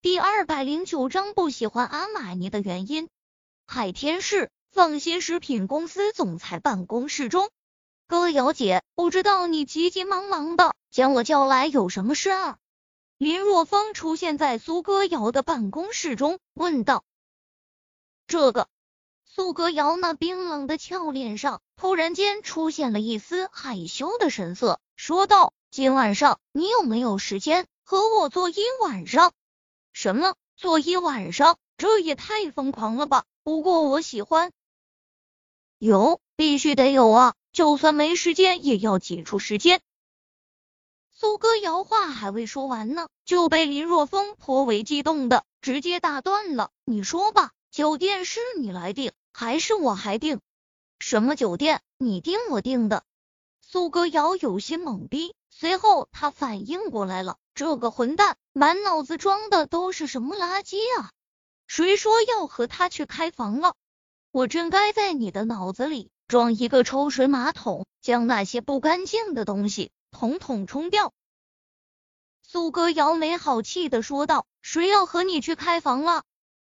第二百零九章不喜欢阿玛尼的原因。海天市放心食品公司总裁办公室中，歌瑶姐，不知道你急急忙忙的将我叫来有什么事啊？林若风出现在苏歌瑶的办公室中，问道：“这个。”苏歌瑶那冰冷的俏脸上突然间出现了一丝害羞的神色，说道：“今晚上你有没有时间和我做一晚上？”什么做一晚上？这也太疯狂了吧！不过我喜欢，有必须得有啊！就算没时间，也要挤出时间。苏歌瑶话还未说完呢，就被林若风颇为激动的直接打断了。你说吧，酒店是你来订，还是我还订？什么酒店？你订我订的？苏歌瑶有些懵逼，随后他反应过来了。这个混蛋满脑子装的都是什么垃圾啊！谁说要和他去开房了？我真该在你的脑子里装一个抽水马桶，将那些不干净的东西统统冲掉。苏歌瑶没好气的说道：“谁要和你去开房了？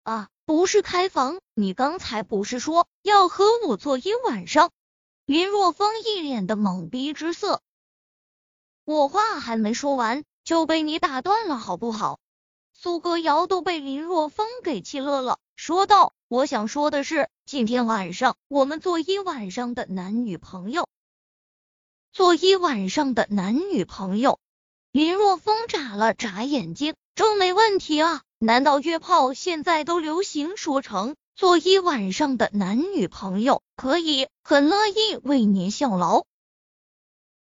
啊，不是开房，你刚才不是说要和我做一晚上？”林若风一脸的懵逼之色。我话还没说完。就被你打断了，好不好？苏歌瑶都被林若风给气乐了，说道：“我想说的是，今天晚上我们做一晚上的男女朋友，做一晚上的男女朋友。”林若风眨了眨眼睛，这没问题啊？难道约炮现在都流行说成做一晚上的男女朋友？可以，很乐意为您效劳。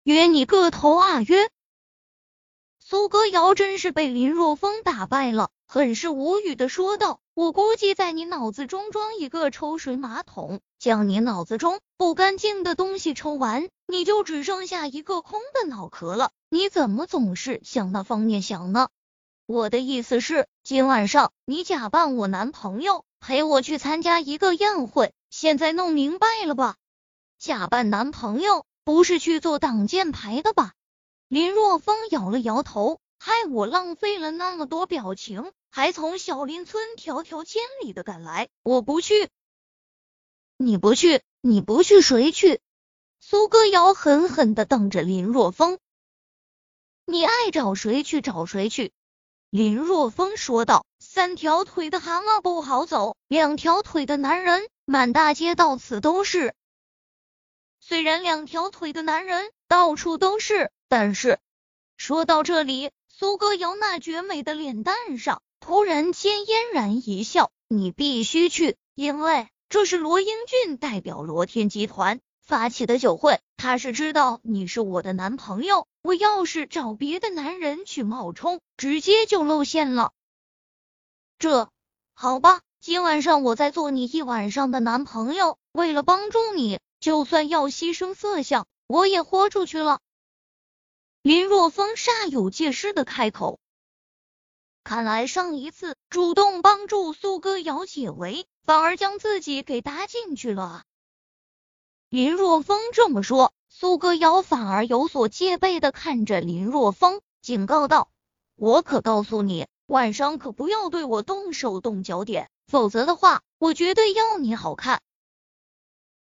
约你个头啊！约。苏歌瑶真是被林若风打败了，很是无语的说道：“我估计在你脑子中装一个抽水马桶，将你脑子中不干净的东西抽完，你就只剩下一个空的脑壳了。你怎么总是向那方面想呢？我的意思是，今晚上你假扮我男朋友，陪我去参加一个宴会。现在弄明白了吧？假扮男朋友不是去做挡箭牌的吧？”林若风摇了摇头，害我浪费了那么多表情，还从小林村迢迢千里的赶来，我不去。你不去，你不去，谁去？苏歌瑶狠狠的瞪着林若风。你爱找谁去找谁去。林若风说道：“三条腿的蛤蟆不好走，两条腿的男人满大街到此都是。虽然两条腿的男人到处都是。”但是说到这里，苏歌瑶那绝美的脸蛋上突然间嫣然一笑。你必须去，因为这是罗英俊代表罗天集团发起的酒会。他是知道你是我的男朋友，我要是找别的男人去冒充，直接就露馅了。这好吧，今晚上我再做你一晚上的男朋友。为了帮助你，就算要牺牲色相，我也豁出去了。林若风煞有介事的开口，看来上一次主动帮助苏歌瑶解围，反而将自己给搭进去了！林若风这么说，苏歌瑶反而有所戒备的看着林若风，警告道：“我可告诉你，晚上可不要对我动手动脚点，否则的话，我绝对要你好看。”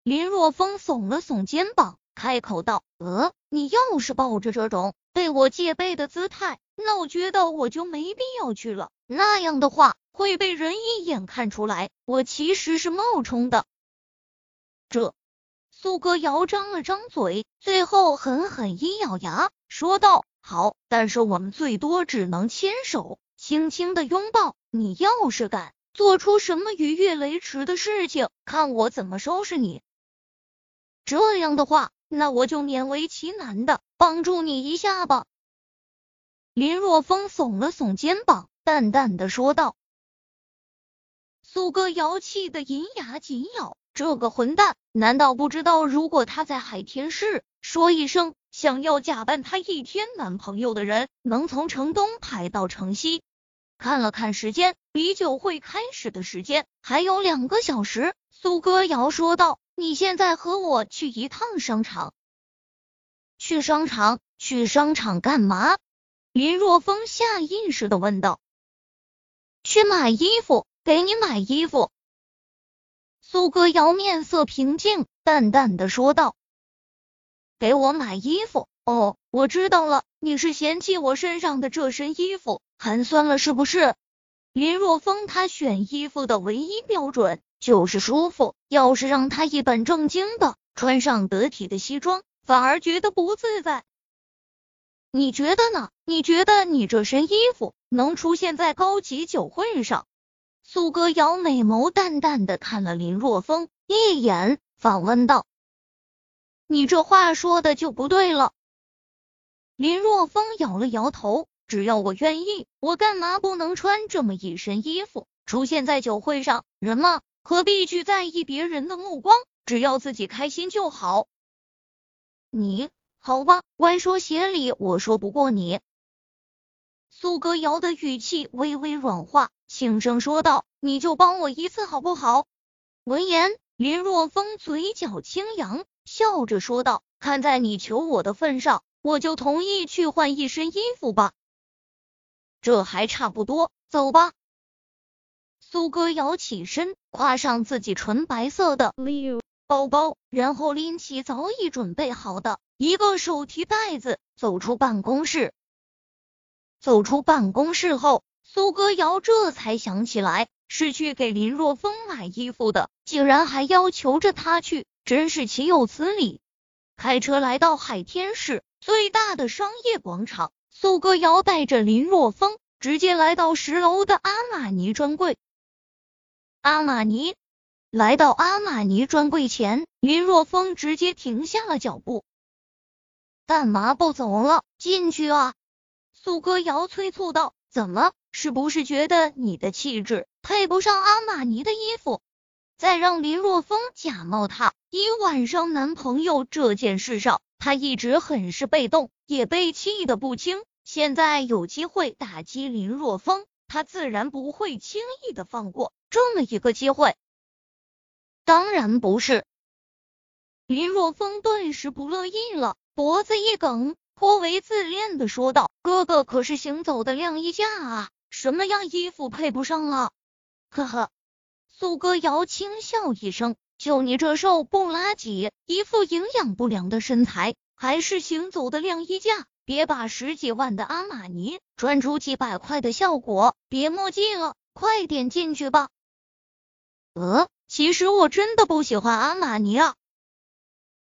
林若风耸了耸肩膀。开口道：“呃，你要是抱着这种对我戒备的姿态，那我觉得我就没必要去了。那样的话，会被人一眼看出来我其实是冒充的。”这苏歌瑶张了张嘴，最后狠狠一咬牙，说道：“好，但是我们最多只能牵手，轻轻的拥抱。你要是敢做出什么逾越雷池的事情，看我怎么收拾你。这样的话。”那我就勉为其难的帮助你一下吧。林若风耸了耸肩膀，淡淡的说道。苏歌瑶气的银牙紧咬，这个混蛋难道不知道，如果他在海天市说一声想要假扮他一天男朋友的人，能从城东排到城西？看了看时间，比酒会开始的时间还有两个小时。苏歌瑶说道。你现在和我去一趟商场。去商场？去商场干嘛？林若风下意识的问道。去买衣服，给你买衣服。苏歌瑶面色平静，淡淡的说道：“给我买衣服。哦，我知道了，你是嫌弃我身上的这身衣服寒酸了，是不是？”林若风他选衣服的唯一标准就是舒服，要是让他一本正经的穿上得体的西装，反而觉得不自在。你觉得呢？你觉得你这身衣服能出现在高级酒会上？苏歌瑶美眸淡淡的看了林若风一眼，反问道：“你这话说的就不对了。”林若风摇了摇头。只要我愿意，我干嘛不能穿这么一身衣服出现在酒会上？人嘛，何必去在意别人的目光？只要自己开心就好。你好吧，歪说邪理，我说不过你。苏歌瑶的语气微微软化，轻声说道：“你就帮我一次好不好？”闻言，林若风嘴角轻扬，笑着说道：“看在你求我的份上，我就同意去换一身衣服吧。”这还差不多，走吧。苏歌瑶起身，挎上自己纯白色的包包，然后拎起早已准备好的一个手提袋子，走出办公室。走出办公室后，苏歌瑶这才想起来是去给林若风买衣服的，竟然还要求着他去，真是岂有此理！开车来到海天市最大的商业广场。苏歌瑶带着林若风直接来到十楼的阿玛尼专柜。阿玛尼来到阿玛尼专柜前，林若风直接停下了脚步。干嘛不走了？进去啊！苏歌瑶催促道：“怎么？是不是觉得你的气质配不上阿玛尼的衣服？在让林若风假冒他一晚上男朋友这件事上，他一直很是被动，也被气得不轻。”现在有机会打击林若风，他自然不会轻易的放过这么一个机会。当然不是。林若风顿时不乐意了，脖子一梗，颇为自恋的说道：“哥哥可是行走的晾衣架啊，什么样衣服配不上了？”呵呵，苏歌瑶轻笑一声：“就你这瘦不拉几、一副营养不良的身材，还是行走的晾衣架？”别把十几万的阿玛尼穿出几百块的效果，别墨迹了，快点进去吧。呃，其实我真的不喜欢阿玛尼啊。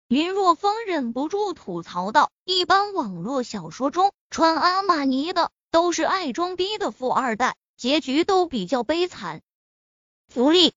林若风忍不住吐槽道：“一般网络小说中穿阿玛尼的都是爱装逼的富二代，结局都比较悲惨。”福利。